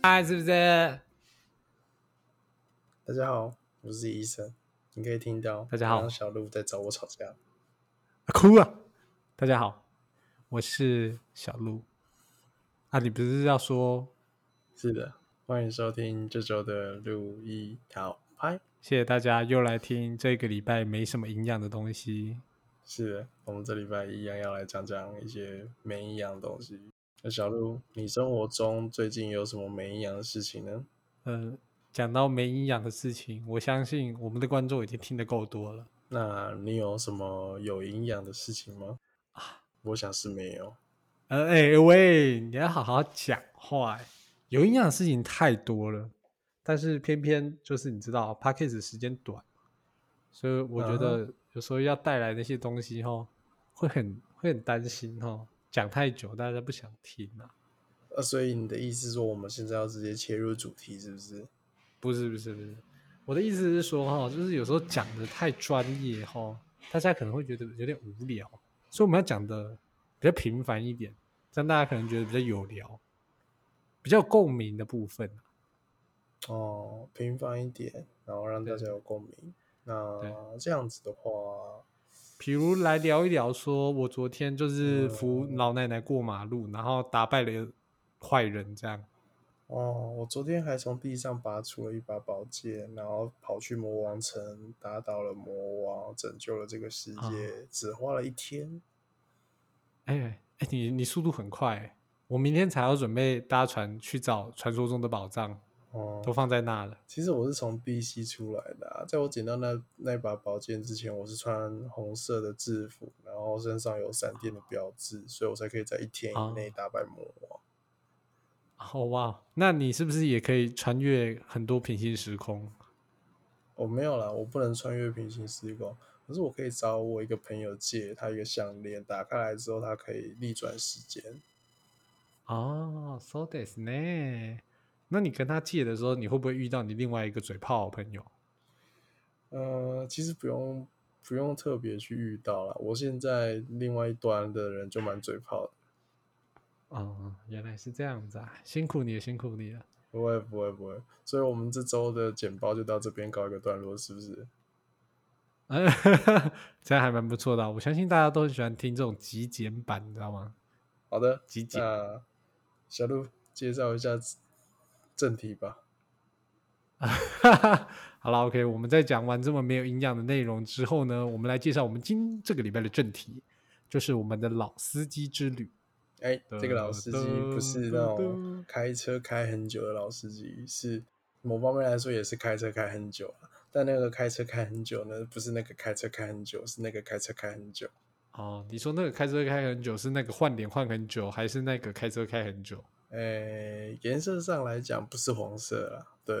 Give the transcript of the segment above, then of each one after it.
嗨，是不是？大家好，我是医生。你可以听到，大家好小鹿在找我吵架。哭啊！大家好，我是小鹿。啊，你不是要说是的，欢迎收听这周的路易讨拍。谢谢大家又来听这个礼拜没什么营养的东西？是的，我们这礼拜一样要来讲讲一些没营养的东西。那小鹿，你生活中最近有什么没营养的事情呢？呃，讲到没营养的事情，我相信我们的观众已经听得够多了。那你有什么有营养的事情吗？啊，我想是没有。呃，哎、喂，你要好好讲话欸。有营养的事情太多了，但是偏偏就是你知道 p a c k a g e 时间短，所以我觉得有时候要带来那些东西哈，会很会很担心哈，讲太久大家不想听啊。呃，所以你的意思是说，我们现在要直接切入主题，是不是？不是不是不是，我的意思是说哈，就是有时候讲的太专业哈，大家可能会觉得有点无聊，所以我们要讲的比较平凡一点，这样大家可能觉得比较有聊，比较共鸣的部分。哦，平凡一点，然后让大家有共鸣。那对这样子的话，比如来聊一聊，说我昨天就是扶嗯老奶奶过马路，然后打败了坏人，这样。哦，我昨天还从地上拔出了一把宝剑，然后跑去魔王城，打倒了魔王，拯救了这个世界，啊只花了一天。哎哎，你你速度很快欸，我明天才要准备搭船去找传说中的宝藏，哦，都放在那了。其实我是从 B C 出来的、啊，在我捡到那那把宝剑之前，我是穿红色的制服，然后身上有闪电的标志，所以我才可以在一天以内啊打败魔王。哦哇，那你是不是也可以穿越很多平行时空？我、没有啦，我不能穿越平行时空，可是我可以找我一个朋友借他一个项链，打开来之后，它可以逆转时间。哦，so this 呢？那你跟他借的时候，你会不会遇到你另外一个嘴炮的朋友？呃，其实不用不用特别去遇到了，我现在另外一端的人就蛮嘴炮的。哦，原来是这样子啊，辛苦你了，辛苦你了。不会不会不会，所以我们这周的简报就到这边告一个段落，是不是？嗯，这样还蛮不错的啊、我相信大家都很喜欢听这种极简版，你知道吗？好的，极简。那小鹿介绍一下正题吧。好了，OK，我们在讲完这么没有营养的内容之后呢，我们来介绍我们今这个礼拜的正题，就是我们的老司机之旅。哎，这个老司机不是那种开车开很久的老司机，是某方面来说也是开车开很久啊。但那个开车开很久呢，不是那个开车开很久，是那个开车开很久。哦，你说那个开车开很久是那个换脸换很久，还是那个开车开很久？诶，颜色上来讲不是黄色啦，对。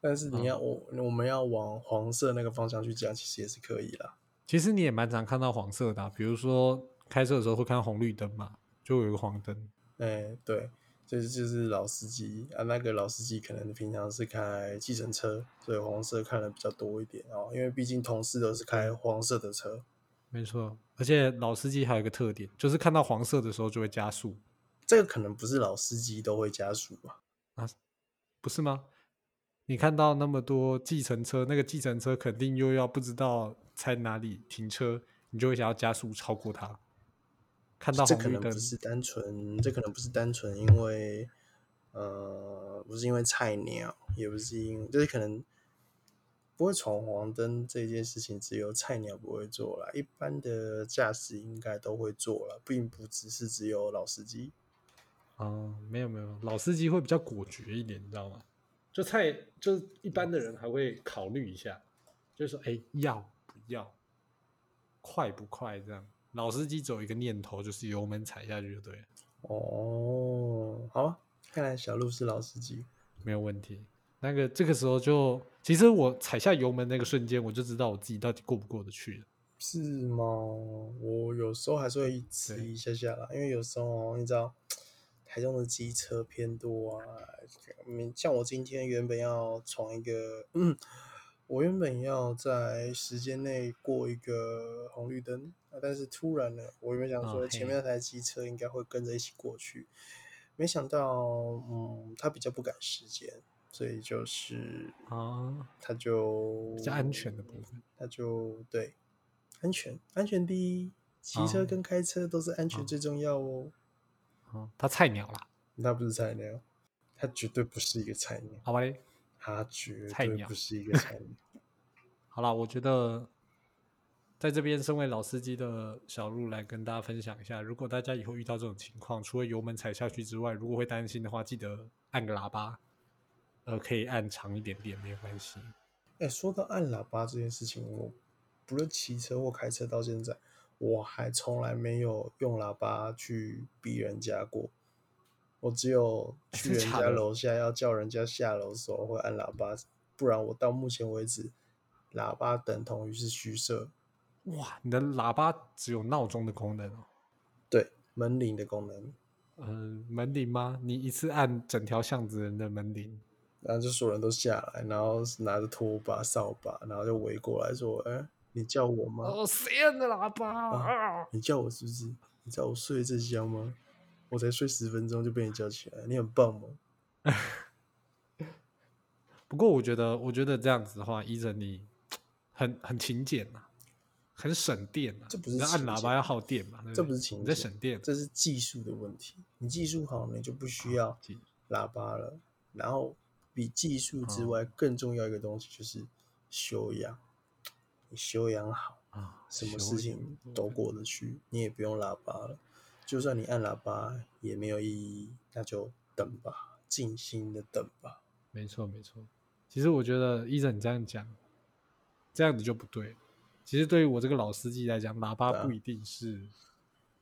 但是你要我、我们要往黄色那个方向去讲，其实也是可以啦。其实你也蛮常看到黄色的啊、比如说开车的时候会看到红绿灯嘛，就有一个黄灯。哎，对，这就是老司机啊。那个老司机可能平常是开计程车，所以黄色看的比较多一点哦。因为毕竟同事都是开黄色的车。没错，而且老司机还有一个特点，就是看到黄色的时候就会加速，这个可能不是老司机都会加速吧？啊不是吗？你看到那么多计程车，那个计程车肯定又要不知道在哪里停车，你就会想要加速超过它。看到这红可能不，是单纯，这可能不是单纯因为，呃，不是因为菜鸟，也不是因，就是可能不会闯黄灯这件事情，只有菜鸟不会做啦，一般的驾驶应该都会做了，并不只是只有老司机。哦，没有没有，老司机会比较果决一点，你知道吗？就菜，就是一般的人还会考虑一下，就是说，哎，要不要，快不快这样。老司机只有一个念头，就是油门踩下去就对了，哦，好啊，看来小鹿是老司机。没有问题。那个这个时候就，其实我踩下油门那个瞬间，我就知道我自己到底过不过得去了。是吗？我有时候还是会迟疑一下下啦，因为有时候你知道，台中的机车偏多啊。嗯，像我今天原本要闯一个，嗯，我原本要在时间内过一个红绿灯，啊但是突然呢，我原本想说前面那台机车应该会跟着一起过去，没想到，嗯，他比较不赶时间，所以就是啊，他就比较安全的部分。他就对安全，安全第一，骑车哦跟开车都是安全最重要哦。哦，他菜鸟啦，他不是菜鸟，他绝对不是一个菜鸟，好吧嘞。他绝菜鸟对不是一个菜鸟。好啦，我觉得在这边身为老司机的小路来跟大家分享一下，如果大家以后遇到这种情况，除了油门踩下去之外，如果会担心的话，记得按个喇叭，呃，可以按长一点点，没有关系。哎、说到按喇叭这件事情，我不论骑车或开车到现在，我还从来没有用喇叭去逼人家过。我只有 去人家楼下要叫人家下楼的时候会按喇叭，不然我到目前为止，喇叭等同于是虚设，哇，你的喇叭只有闹钟的功能哦。对门铃的功能。嗯、门铃吗？你一次按整条巷子人的门铃？然后就所有人都下来，然后拿着拖把、扫把，然后就围过来说：“哎、你叫我吗？哦，谁按的喇叭啊？你叫我是不是？你知道我睡得这香吗？我才睡十分钟就被你叫起来，你很棒吗？不过我觉得，我觉得这样子的话，依着你很很勤俭呐、很省电呐、这不是按喇叭要耗电嘛？对这不是勤俭省电，这是技术的问题。你技术好，你就不需要喇叭了。然后比技术之哦外更重要一个东西就是修养。你修养好，啊，什么事情都过得去，你也不用喇叭了。就算你按喇叭也没有意义，那就等吧，静心的等吧。没错没错。其实我觉得医生你这样讲，这样子就不对。其实对于我这个老司机来讲，喇叭不一定是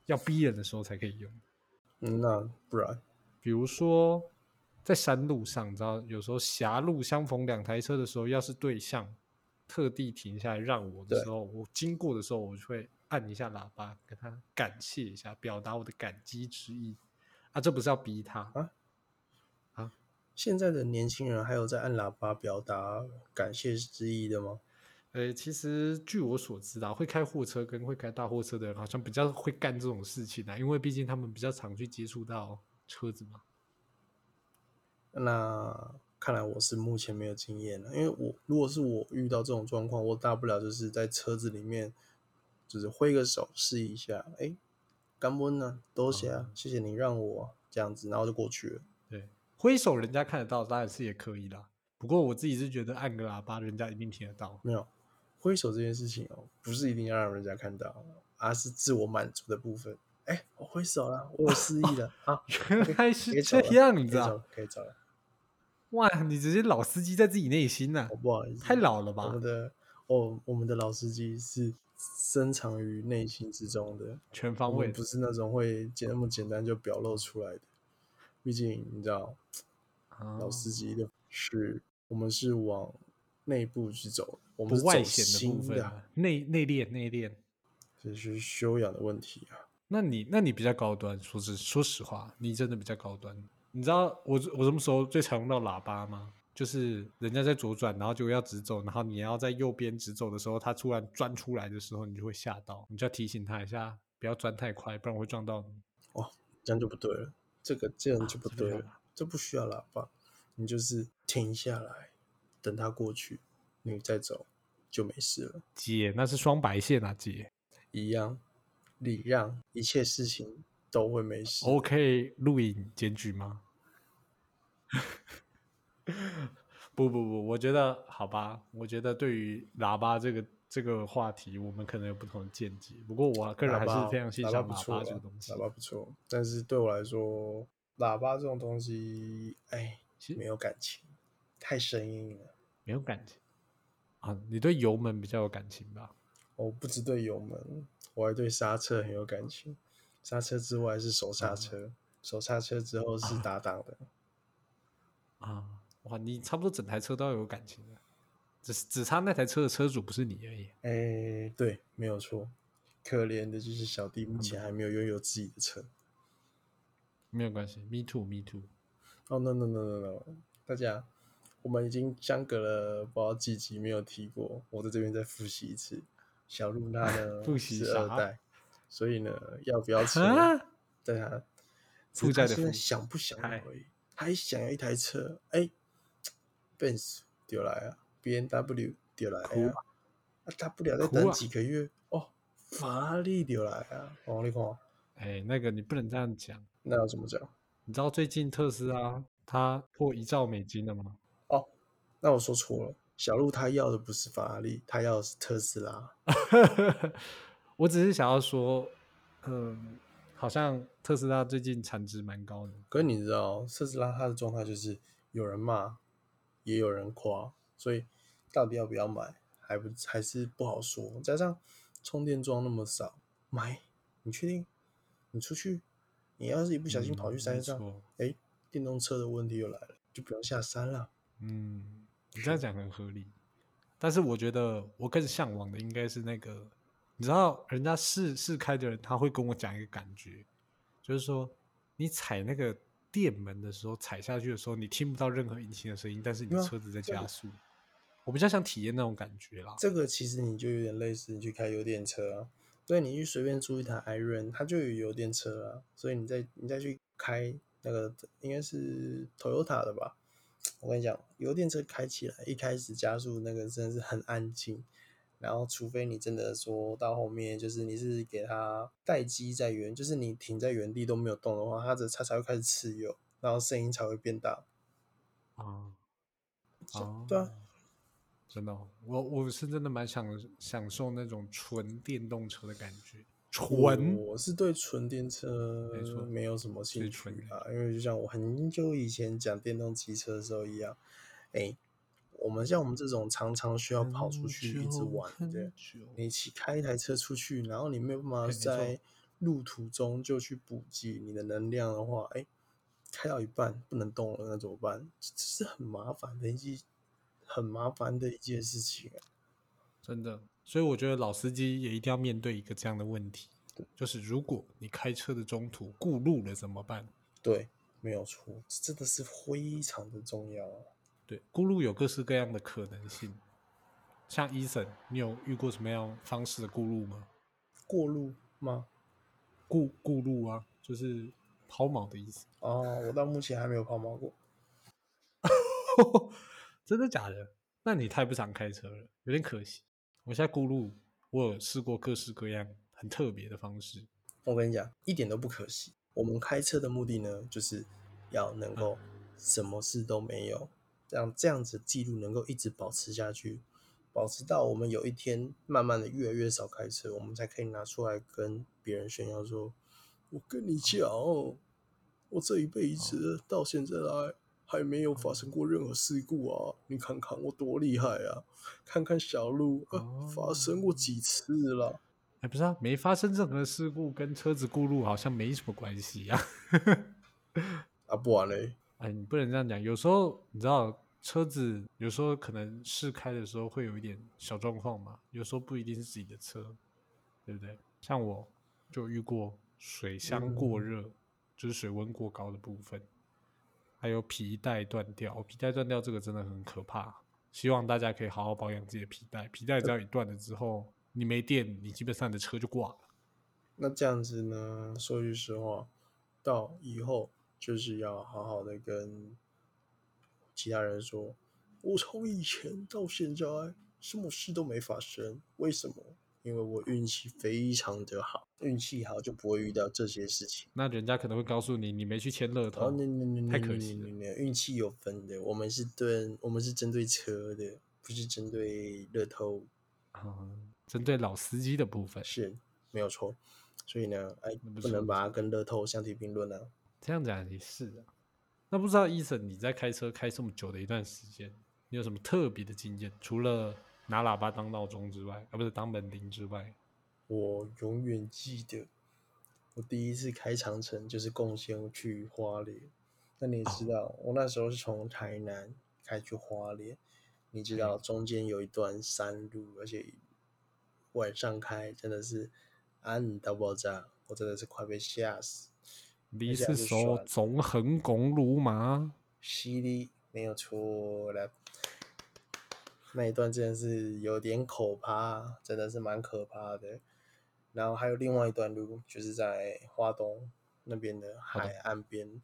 要逼人的时候才可以用。嗯，那不然比如说在山路上，你知道有时候狭路相逢两台车的时候，要是对向特地停下来让我的时候，我经过的时候，我就会按一下喇叭，跟他感谢一下，表达我的感激之意。啊，这不是要逼他啊啊？现在的年轻人还有在按喇叭表达感谢之意的吗？呃，其实据我所知啊，会开货车跟会开大货车的人，好像比较会干这种事情啊，因为毕竟他们比较常去接触到车子嘛。那看来我是目前没有经验了，因为我如果是我遇到这种状况，我大不了就是在车子里面，就是挥个手试一下，哎，干温呢，多谢啊，谢谢你让我这样子，然后就过去了。对，挥手人家看得到，当然是也可以啦。不过我自己是觉得按个喇叭，人家一定听得到。没有挥手这件事情哦，不是一定要让人家看到，而是自我满足的部分。哎，我挥手了，我有示意了啊，原来可是这样子啊！可以走了，可以走了。哇，你直接老司机在自己内心呐、我不好意思，太老了吧我们？的哦，我们的老司机是深藏于内心之中的，全方位不是那种会简那么简单就表露出来的。毕竟你知道，老哦司机的是我们是往内部去走，我们是走外显的内内敛内敛。这是修养的问题啊。那你那你比较高端，说实说实话，你真的比较高端。你知道我我什么时候最常用到喇叭吗？就是人家在左转，然后就要直走，然后你要在右边直走的时候，他突然钻出来的时候，你就会吓到，你就要提醒他一下，不要钻太快，不然我会撞到你。哦这样就不对了，这个这样就不对了，这不需要喇叭，你就是停下来，等他过去，你再走就没事了。姐，那是双白线啊，姐。一样，礼让，一切事情都会没事。OK，录影检举吗？不不不，我觉得好吧，我觉得对于喇叭这个这个话题，我们可能有不同的见解。不过我个人还是非常欣赏喇叭这个东西喇。叭不错，但是对我来说，喇叭这种东西，哎其，实没有感情，太生硬了。没有感情啊，你对油门比较有感情吧？我不只对油门，我还对刹车很有感情。刹车之外是手刹车，手刹车之后是打档的。啊，哇，你差不多整台车都要有感情的，只是只差那台车的车主不是你而已。哎，对，没有错。可怜的就是小弟目前还没有拥有自己的车。没有关系，me too，me too。哦、no no no no no！大家，我们已经相隔了不知道几集没有提过，我在这边再复习一次。小露娜呢 复习是二代，所以呢，要不要车啊，在他负债的负，想不想还想要一台车，哎，Benz 丢来啊，B N W 丢来啊，啊大不了再等几个月哦，法拉利丢来啊，哦你看，哎，那个你不能这样讲。那要怎么讲？你知道最近特斯拉它破一兆美金了吗？哦，那我说错了，小鹿他要的不是法拉利，他要的是特斯拉。我只是想要说，嗯，好像特斯拉最近产值蛮高的。可是你知道，特斯拉它的状态就是有人骂，也有人夸，所以到底要不要买，还不还是不好说。加上充电桩那么少，买你确定？你出去，你要是一不小心跑去嗯山上，哎、电动车的问题又来了，就不用下山了。嗯，你这样讲很合理，但是我觉得我更向往的应该是那个，你知道，人家试试开的人他会跟我讲一个感觉，就是说你踩那个电门的时候，踩下去的时候，你听不到任何引擎的声音，但是你车子在加速。我比较想体验那种感觉啦。这个其实你就有点类似你去开油电车啊，所以你去随便租一台 iRent，它就有油电车啊，所以你再你再去开那个应该是 Toyota 的吧？我跟你讲，油电车开起来一开始加速那个真的是很安静，然后除非你真的说到后面就是你是给它待机在原，就是你停在原地都没有动的话，它的它才会开始吃油，然后声音才会变大。啊啊，对啊，真的哦、我我是真的蛮享享受那种纯电动车的感觉，纯。我是对纯电车没有什么兴趣啊，因为就像我很久以前讲电动机车的时候一样，哎、我们像我们这种常常需要跑出去一直玩的，你骑开一台车出去，然后你没有办法在路途中就去补给你的能量的话，哎、开到一半不能动了，那怎么办？这这是很麻烦的一件很麻烦的一件事情啊。真的，所以我觉得老司机也一定要面对一个这样的问题，就是如果你开车的中途顾路了怎么办？对，没有错，这真的是非常的重要啊。对，顾路有各式各样的可能性。像伊森，你有遇过什么样方式的顾路吗？过路吗？顾顾路啊，就是抛锚的意思。哦，我到目前还没有抛锚过。真的假的？那你太不常开车了，有点可惜。我现在顾路，我有试过各式各样很特别的方式。我跟你讲，一点都不可惜。我们开车的目的呢，就是要能够什么事都没有，让这样子记录能够一直保持下去，保持到我们有一天慢慢的越来越少开车，我们才可以拿出来跟别人炫耀说：“我跟你讲哦，我这一辈子到现在来还没有发生过任何事故啊！你看看我多厉害啊！看看小鹿，啊，发生过几次了。”哎，不是啊，没发生任何事故，跟车子过路好像没什么关系呀、啊，不然嘞，哎，你不能这样讲。有时候你知道，车子有时候可能试开的时候会有一点小状况嘛，有时候不一定是自己的车，对不对？像我就遇过水箱过热，就是水温过高的部分，还有皮带断掉。皮带断掉这个真的很可怕，希望大家可以好好保养自己的皮带。皮带只要一断了之后，你没电，你基本上你的车就挂了。那这样子呢？说句实话，到以后就是要好好的跟其他人说，我从以前到现在什么事都没发生，为什么？因为我运气非常的好，运气好就不会遇到这些事情。那人家可能会告诉你，你没去签乐透。太可惜了了。运气有分的，我们是对，我们是针对车的，不是针对乐透。啊，针对老司机的部分，是没有错。所以呢，哎，不不能把它跟乐透相提并论啊。这样讲也是啊。那不知道伊森你在开车开这么久的一段时间，你有什么特别的经验？除了拿喇叭当闹钟之外，啊，不是当门铃之外，我永远记得，我第一次开长城就是贡献去花莲。那你也知道，我那时候是从台南开去花莲，你知道中间有一段山路，而且晚上开真的是暗到爆炸，我真的是快被吓死。你是是说选纵横公路吗？犀利没有错了。那一段真的是有点可怕，真的是蛮可怕的。然后还有另外一段路，就是在花东那边的海岸边。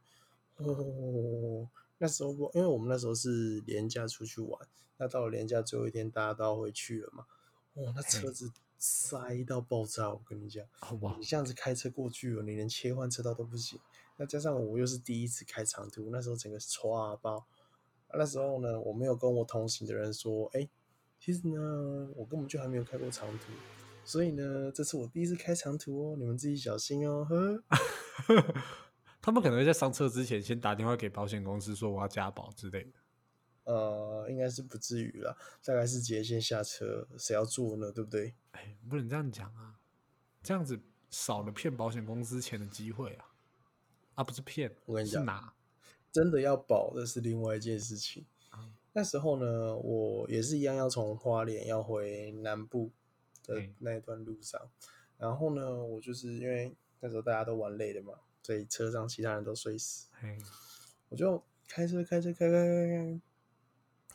哦，那时候不，因为我们那时候是连假出去玩，那到了连假最后一天，大家都要回去了嘛。哦，那车子塞到爆炸，我跟你讲，好吧你，这样子开车过去哦，你连切换车道都不行。那加上我又是第一次开长途，那时候整个刷爆。啊那时候呢，我没有跟我同行的人说，哎、其实呢，我根本就还没有开过长途，所以呢，这次我第一次开长途哦，你们自己小心哦，呵。他们可能会在上车之前先打电话给保险公司说我要加保之类的。呃，应该是不至于啦，大概是直接先下车，谁要坐呢？对不对？哎，不能这样讲啊，这样子少了骗保险公司钱的机会啊！啊，不是骗，我跟你讲。真的要保的是另外一件事情。嗯那时候呢，我也是一样要从花莲要回南部的嗯那一段路上，然后呢，我就是因为那时候大家都玩累了嘛，所以车上其他人都睡死，嘿，我就开车开车开开开开，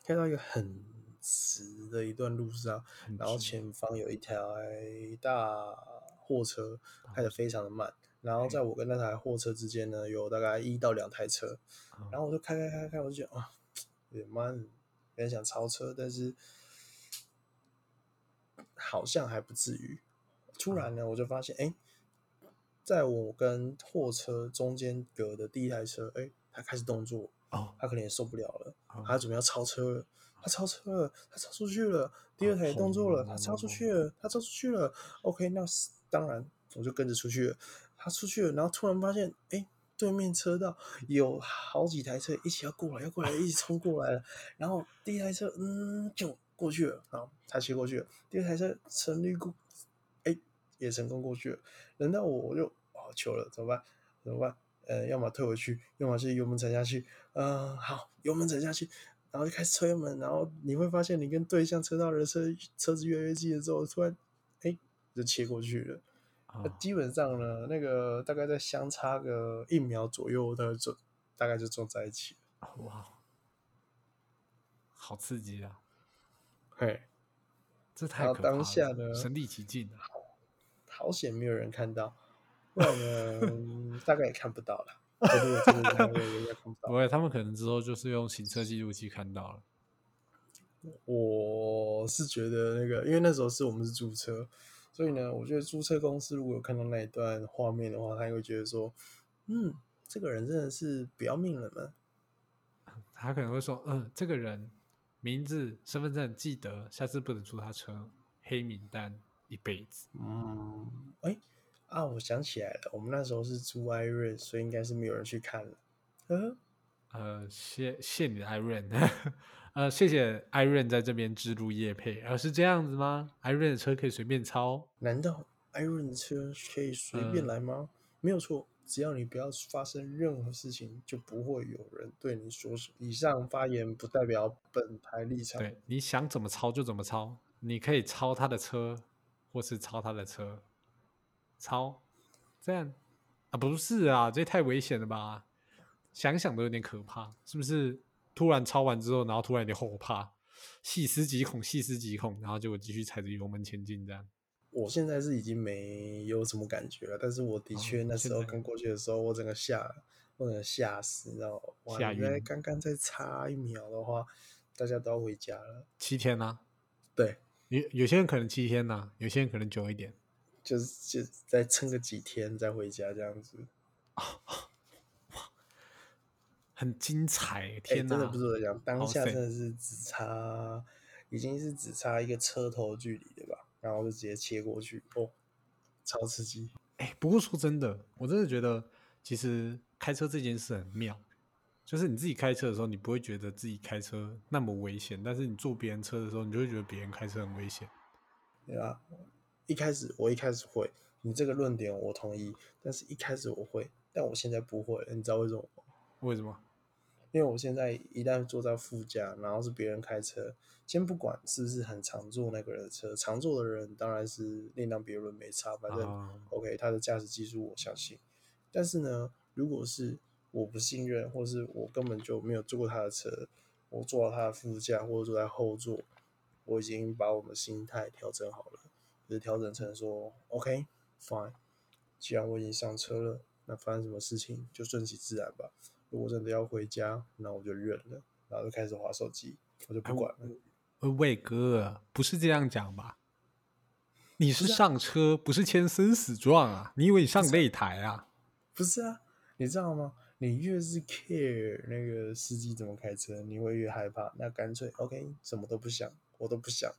开到一个很直的一段路上，然后前方有一台大货车开得非常的慢，然后在我跟那台货车之间呢，有大概一到两台车，嗯然后我就开开开开，我就觉得啊，有点慢，有点想超车，但是好像还不至于。突然呢，我就发现，哎、在我跟货车中间隔的第一台车，哎、它开始动作，哦，他可能也受不了了，哦他准备要超车了，他超车了，他超出去了，第二台也动作了，他超出去了，他超出去了。OK，那是当然我就跟着出去了，他出去了，然后突然发现，哎，对面车道有好几台车一起要过来，要过来，一起冲过来了。然后第一台车，嗯，就过去了，好，他切过去了。第二台车成功过，哎，也成功过去了。轮到我，我就哦，糗了，怎么办？怎么办？呃，要么退回去，要么是油门踩下去。嗯、好，油门踩下去，然后就开始车油门，然后你会发现你跟对向车道的车车子越来越近的时候，突然哎就切过去了。基本上呢，那个大概在相差个一秒左右，它就大概就撞在一起了。哇，好刺激啊！嘿，这太可怕了，当下呢身临其境啊！好险没有人看到，不然呢，嗯 大概也看不到了。真的真的真的应该看不到。不会，他们可能之后就是用行车记录器看到了。我是觉得那个，因为那时候是我们是租车，所以呢，我觉得租车公司如果有看到那一段画面的话，他会觉得说，嗯，这个人真的是不要命了呢。他可能会说：“嗯，这个人名字、身份证记得，下次不能租他车，黑名单一辈子。嗯，哎、啊，我想起来了，我们那时候是租艾瑞，所以应该是没有人去看了。呃，”呃，谢谢你的 Iron，呃，谢谢 Iron 在这边植入叶配，而、是这样子吗？Iron 的车可以随便抄？难道艾瑞的车可以随便嗯来吗？没有错，只要你不要发生任何事情，就不会有人对你说什么。以上发言不代表本台立场。对，你想怎么抄就怎么抄，你可以抄他的车，或是抄他的车，抄，这样啊？不是啊，这太危险了吧？想想都有点可怕，是不是？突然抄完之后，然后突然有点后怕，细思极恐，细思极恐，然后结果继续踩着油门前进，这样。我现在是已经没有什么感觉了，但是我的哦确那时候刚过去的时候，我整个吓，我整个吓死，你知道吗？哇，吓你在晕刚刚再差一秒的话，大家都要回家了。七天呢、对，有有些人可能七天呐、有些人可能久一点。就是就再撑个几天再回家这样子。很精彩，哎、天哪！真的不是我讲，当下真的是只差，已经是只差一个车头距离了吧，然后就直接切过去，哦，超刺激。哎、不过说真的，我真的觉得其实开车这件事很妙，就是你自己开车的时候，你不会觉得自己开车那么危险，但是你坐别人车的时候，你就会觉得别人开车很危险。对吧？一开始我一开始会，你这个论点我同意，但是一开始我会，但我现在不会了，你知道为什么吗？为什么？因为我现在一旦坐在副驾，然后是别人开车，先不管是不是很常坐那个人的车，常坐的人当然是另当别论，没差，反正、啊 OK，他的驾驶技术我相信。但是呢，如果是我不信任，或是我根本就没有坐过他的车，我坐到他的副驾或者坐在后座，我已经把我们心态调整好了，就是调整成说 OK fine，既然我已经上车了，那发生什么事情就顺其自然吧。如果真的要回家，那我就忍了，然后就开始划手机，我就不管了。呃，魏哥，不是这样讲吧？你是上车，不是签生死状啊！你以为你上擂台啊？不是啊，你知道吗？你越是 care 那个司机怎么开车，你会越害怕。那干脆 OK，什么都不想，我都不想，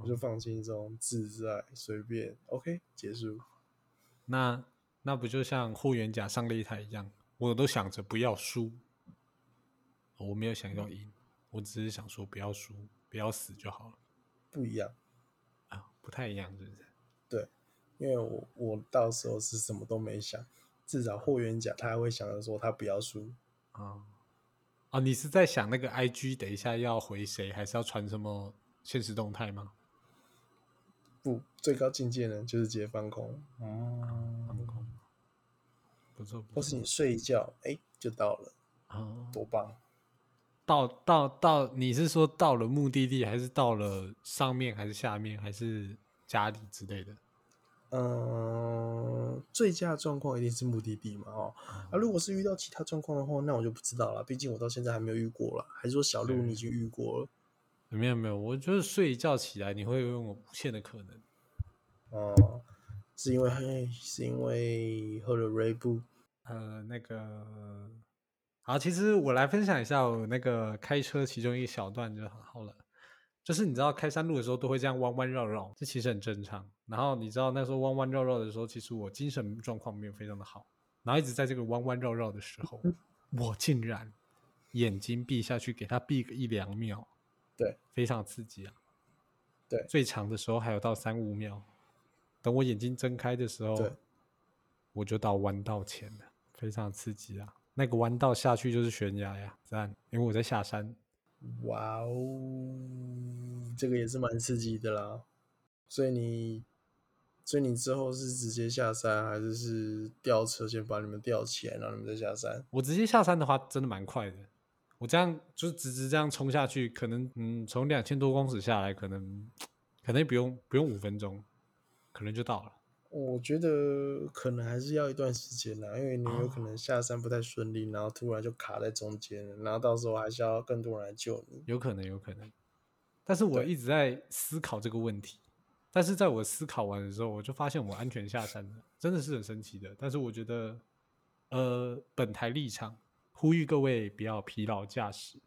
我就放轻松、自在、随便。OK，结束。那那不就像霍元甲上擂台一样？我都想着不要输，我没有想要赢，我只是想说不要输，不要死就好了不一样，啊，不太一样，是不是？因为我我到时候是什么都没想，至少霍元甲他还会想着说他不要输。啊啊！你是在想那个 IG 等一下要回谁，还是要传什么现实动态吗？不，最高境界呢就是直接放空，哦，放空，不错不错或是你睡一觉，哎、就到了，啊！多棒！到到到，你是说到了目的地，还是到了上面，还是下面，还是家里之类的？嗯，最佳状况一定是目的地嘛，哦，啊，如果是遇到其他状况的话，那我就不知道了，毕竟我到现在还没有遇过了。还是说小鹿你已经遇过了？没有没有，我就是睡一觉起来，你会拥有无限的可能。哦，是因为嘿，是因为喝了 Ray 布，呃，那个，好，其实我来分享一下我那个开车其中一小段就很好了。就是你知道开山路的时候都会这样弯弯绕绕，这其实很正常。然后你知道那时候弯弯绕绕的时候，其实我精神状况没有非常的好，然后一直在这个弯弯绕绕的时候，我竟然眼睛闭下去，给他闭个一两秒，对，非常刺激啊。对最长的时候还有到三五秒。等我眼睛睁开的时候对，我就到弯道前了，非常刺激啊！那个弯道下去就是悬崖呀，赞！因为我在下山，哇哦，这个也是蛮刺激的啦。所以你，所以你之后是直接下山，还是是吊车先把你们吊起来，然后你们再下山？我直接下山的话，真的蛮快的。我这样就是直直这样冲下去，可能嗯，从两千多公尺下来，可能可能不用不用五分钟，可能就到了。我觉得可能还是要一段时间啦，因为你有可哦能下山不太顺利，然后突然就卡在中间了，然后到时候还是要更多人来救你。有可能，有可能。但是我一直在思考这个问题，但是在我思考完的时候，我就发现我安全下山了，真的是很神奇的。但是我觉得，呃，本台立场呼吁各位不要疲劳驾驶，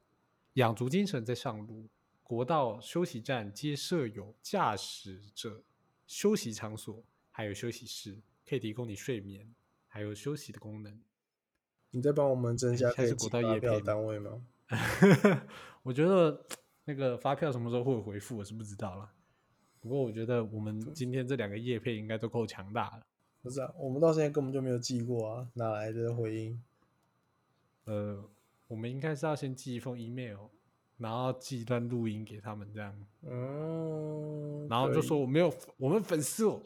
养足精神再上路。国道休息站皆设有驾驶者休息场所，还有休息室，可以提供你睡眠还有休息的功能。你在帮我们增加现在是国道业配吗单位吗？我觉得 那个发票什么时候会有回复，我是不知道了。不过我觉得我们今天这两个业配应该都够强大了。不是啊，我们到现在根本就没有寄过啊，哪来的回应？呃，我们应该是要先寄一封 email，然后寄一段录音给他们，这样，嗯，然后就说我没有我们粉丝有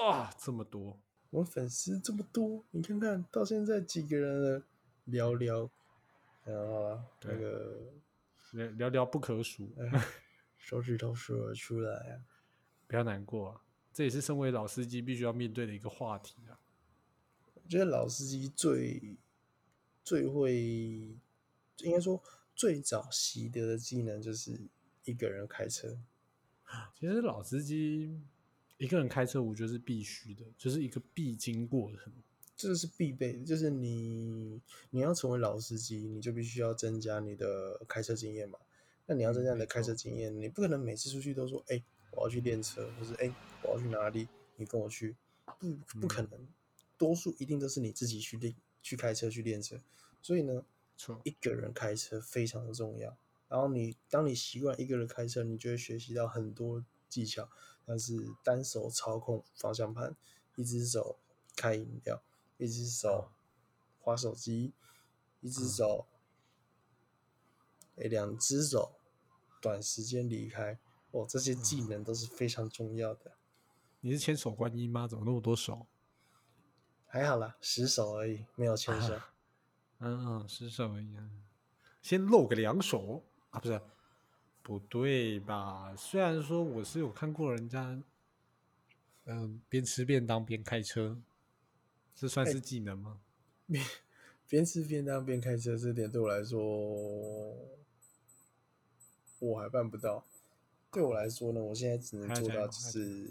哇这么多，我们粉丝这么多，你看看到现在几个人了，寥寥，然后那个聊聊聊不可数，哎手指头数得出来啊。不要难过啊，这也是身为老司机必须要面对的一个话题啊。我觉得老司机最最会，应该说最早习得的技能就是一个人开车。其实老司机一个人开车，我觉得是必须的，就是一个必经过程。这是必备的，就是你你要成为老司机，你就必须要增加你的开车经验嘛。那你要增加你的开车经验，你不可能每次出去都说，哎、我要去练车，或是哎、我要去哪里，你跟我去，不不可能，多数一定都是你自己去练去开车去练车。所以呢，错，一个人开车非常的重要。然后你当你习惯一个人开车，你就会学习到很多技巧，像是单手操控方向盘，一只手开饮料，一只手划手机，一只手，诶，两只手短时间离开。哦，这些技能都是非常重要的。你是千手观音吗？怎么那么多手？还好啦，十手而已，没有牵手。嗯 嗯，十手而已啊。先露个两手啊，不是，不对吧？虽然说我是有看过人家，嗯、边吃便当边开车，这算哎是技能吗？边边吃便当边开车，这点对我来说，我还办不到。对我来说呢，我现在只能做到就是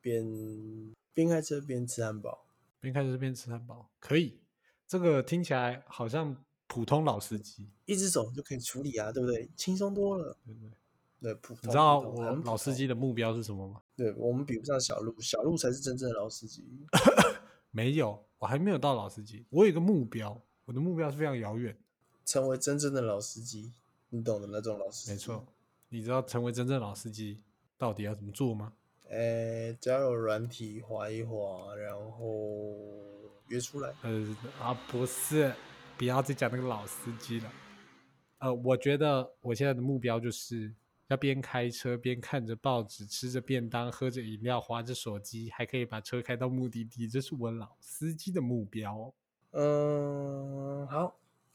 边边开车边吃汉堡，边开车边吃汉堡，可以。这个听起来好像普通老司机，一只手就可以处理啊，对不对？轻松多了，对不对？对，普通。你知道我普通很普老司机的目标是什么吗？对我们比不上小鹿，小鹿才是真正的老司机。没有，我还没有到老司机。我有一个目标，我的目标是非常遥远。成为真正的老司机，你懂的那种老司机。没错，你知道成为真正老司机到底要怎么做吗？呃，交友软体滑一滑，然后约出来。呃啊，不是，不要再讲那个老司机了。呃，我觉得我现在的目标就是要边开车边看着报纸，吃着便当，喝着饮料，划着手机，还可以把车开到目的地，这是我老司机的目标。嗯，好，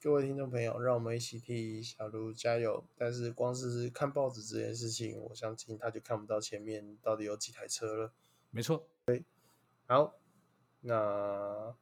各位听众朋友，让我们一起替小卢加油。但是光是看报纸这件事情，我相信他就看不到前面到底有几台车了。没错，好，那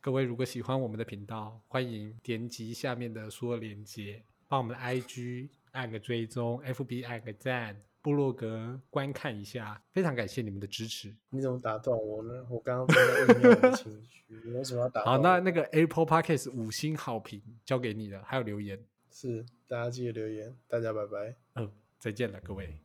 各位如果喜欢我们的频道，欢迎点击下面的所有链接，帮我们的 IG 按个追踪，FB 按个赞，部落格观看一下，非常感谢你们的支持。你怎么打断我呢？我刚刚正在酝酿我的情绪，你为什么要打断好，我？那那个 Apple Podcast 五星好评交给你了，还有留言，是大家记得留言，大家拜拜。嗯，再见了各位。